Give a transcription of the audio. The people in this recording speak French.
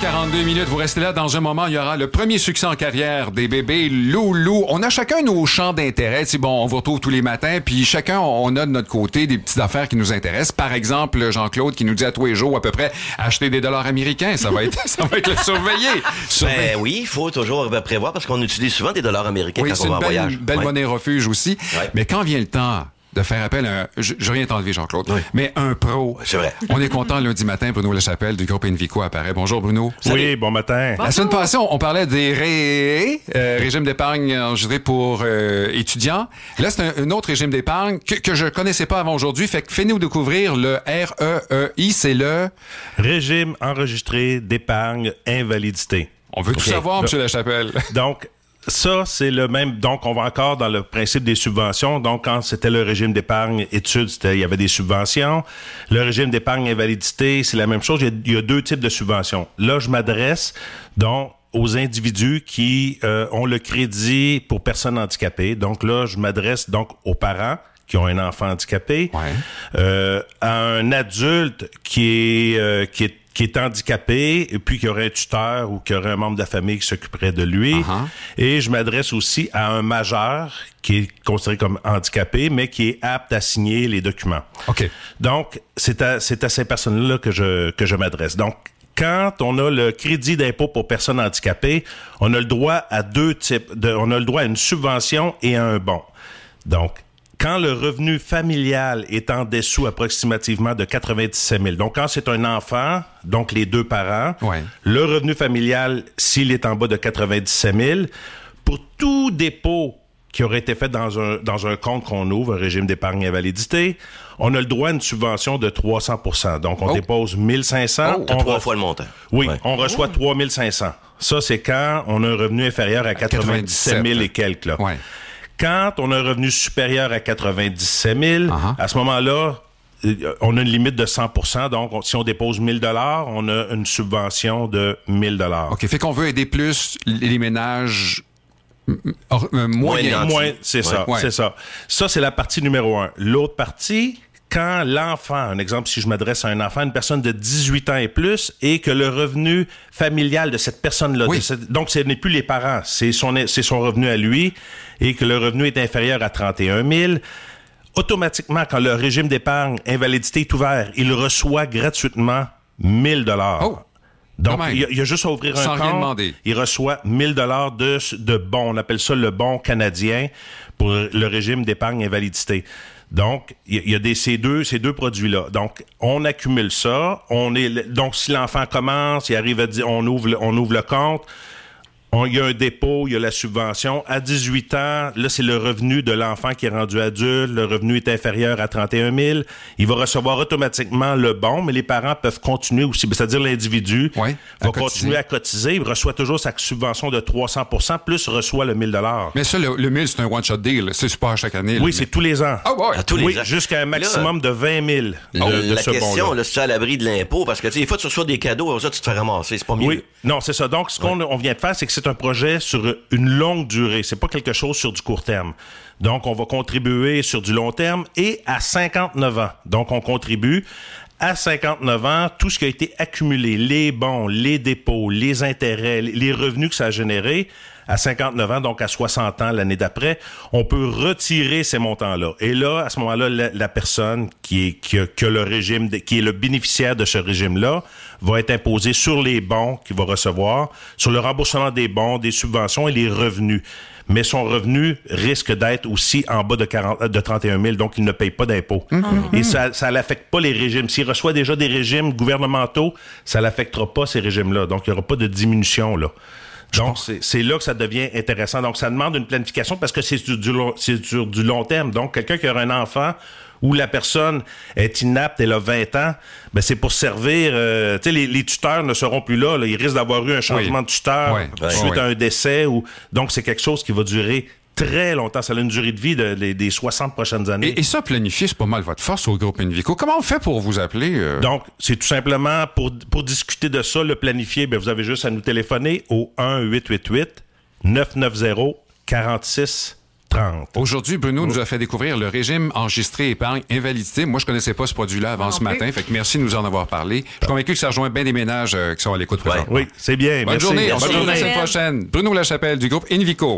42 minutes. Vous restez là. Dans un moment, il y aura le premier succès en carrière des bébés Loulou. On a chacun nos champs d'intérêt. C'est bon, on vous retrouve tous les matins. Puis chacun, on a de notre côté des petites affaires qui nous intéressent. Par exemple, Jean-Claude qui nous dit à tous les jours à peu près acheter des dollars américains. Ça va être, ça va être le surveillé. Ben oui, il faut toujours prévoir parce qu'on utilise souvent des dollars américains oui, quand on va en belle, voyage. belle Ouais. monnaie refuge aussi. Ouais. Mais quand vient le temps de faire appel à un... Je, je rien t'enlever, Jean-Claude. Mais un pro. C'est vrai. On est content lundi matin, Bruno Lachapelle du groupe Envico apparaît. Bonjour, Bruno. Oui, bon matin. La semaine passée, on parlait des ré... euh, régimes d'épargne enregistrés pour euh, étudiants. Là, c'est un, un autre régime d'épargne que, que je connaissais pas avant aujourd'hui. Fait que fais-nous découvrir le REEI. C'est le... Régime enregistré d'épargne invalidité. On veut tout savoir, M. Lachapelle. Donc, ça, c'est le même. Donc, on va encore dans le principe des subventions. Donc, quand c'était le régime d'épargne études, il y avait des subventions. Le régime d'épargne invalidité, c'est la même chose. Il y, a, il y a deux types de subventions. Là, je m'adresse, donc, aux individus qui euh, ont le crédit pour personnes handicapées. Donc là, je m'adresse donc aux parents qui ont un enfant handicapé, Ouais. euh, à un adulte qui est, euh, qui est qui est handicapé, et puis qui aurait un tuteur ou qui aurait un membre de la famille qui s'occuperait de lui. Uh-huh. Et je m'adresse aussi à un majeur qui est considéré comme handicapé, mais qui est apte à signer les documents. OK. Donc, c'est à, c'est à ces personnes-là que je, que je m'adresse. Donc, quand on a le crédit d'impôt pour personnes handicapées, on a le droit à deux types. De, on a le droit à une subvention et à un bon. Donc, quand le revenu familial est en dessous approximativement de 97 000, donc quand c'est un enfant, donc les deux parents, Ouais. le revenu familial, s'il est en bas de 97 000, pour tout dépôt qui aurait été fait dans un, dans un compte qu'on ouvre, un régime d'épargne invalidité, on a le droit à une subvention de 300% Donc, on Oh. dépose 1500. Oh, on trois fois le montant. Oui, Ouais. on reçoit 3500. Ça, c'est quand on a un revenu inférieur à 97 000 et quelques. Là. Ouais. Quand on a un revenu supérieur à 97 000, Uh-huh. à ce moment-là, euh, on a une limite de 100% Donc, on- si on dépose 1000 dollars, on a une subvention de 1000 dollars. OK. Fait qu'on veut aider plus les ménages or- euh, moyens. nantis. Moins, c'est ça, Ouais. c'est ça. Ça, c'est la partie numéro un. L'autre partie, quand l'enfant, un exemple, si je m'adresse à un enfant, une personne de 18 ans et plus, et que le revenu familial de cette personne-là, Oui. donc ce n'est plus les parents, c'est son, c'est son revenu à lui, et que le revenu est inférieur à 31 000, automatiquement, quand le régime d'épargne invalidité est ouvert, il reçoit gratuitement 1000 dollars. Oh! Donc, il il a juste à ouvrir Sans un compte. demander. Il reçoit 1000 dollars de, de bons. On appelle ça le bon canadien pour le régime d'épargne invalidité. Donc, il y a- des, ces deux, ces deux produits-là. Donc, on accumule ça. On est, donc, si l'enfant commence, il arrive à dire, on ouvre, on ouvre le compte. On- il y a un dépôt, il y a la subvention. À 18 ans, là, c'est le revenu de l'enfant qui est rendu adulte. Le revenu est inférieur à 31 000. Il va recevoir automatiquement le bon, mais les parents peuvent continuer aussi. C'est-à-dire l'individu Ouais, va cotiser. continuer à cotiser. Il reçoit toujours sa subvention de 300% plus reçoit le 1000 Mais ça, le, le 1000, c'est un one-shot deal. C'est super chaque année. là. Oui, c'est tous les ans. Ah ouais. À tous les oui, ans. jusqu'à un maximum de 20 000 de, de la ce question, c'est à l'abri de l'impôt, parce que, tu sais, des fois, tu reçois des cadeaux, après ça, tu te fais ramasser. C'est pas mieux. Oui, non, c'est ça. Donc, ce qu'on on vient de faire, c'est que c'est un projet sur une longue durée. C'est pas quelque chose sur du court terme. Donc, on va contribuer sur du long terme et à 59 ans. Donc, on contribue à 59 ans, tout ce qui a été accumulé, les bons, les dépôts, les intérêts, les revenus que ça a généré, à 59 ans, donc à 60 ans l'année d'après, on peut retirer ces montants-là. Et là, à ce moment-là, la, la personne qui est qui a, qui a le régime, de- qui est le bénéficiaire de ce régime-là, va être imposée sur les bons qu'il va recevoir, sur le remboursement des bons, des subventions et les revenus. Mais son revenu risque d'être aussi en bas de, 40, de 31 000, donc il ne paye pas d'impôts. Et ça ça l'affecte pas les régimes. S'il reçoit déjà des régimes gouvernementaux, ça l'affectera pas ces régimes-là. Donc il n'y aura pas de diminution là. Donc, c'est- là que ça devient intéressant. Donc, ça demande une planification parce que c'est du long, sur du long terme. Donc, quelqu'un qui aura un enfant où la personne est inapte, elle a 20 ans, ben c'est pour servir... euh, tu sais, les, les tuteurs ne seront plus là. là. Ils risquent d'avoir eu un changement Oui. de tuteur suite à un décès. Ou, donc, c'est quelque chose qui va durer très longtemps. Ça a une durée de vie de, des- des 60 prochaines années. Et, et ça, planifier, c'est pas mal votre force au groupe Invico. Comment on fait pour vous appeler? euh? Donc, c'est tout simplement pour, pour discuter de ça, le planifier, ben, vous avez juste à nous téléphoner au 1-888-990-46 30. Aujourd'hui, Bruno nous a fait découvrir le régime enregistré épargne invalidité. Moi, je connaissais pas ce produit-là avant ce matin. Fait que merci de nous en avoir parlé. Je suis convaincu que ça rejoint bien des ménages euh, qui sont à l'écoute présentement. Oui, c'est bien. Bonne Merci. journée. Bonne Bonne journée la journée. semaine prochaine. Bruno Lachapelle du groupe Invico.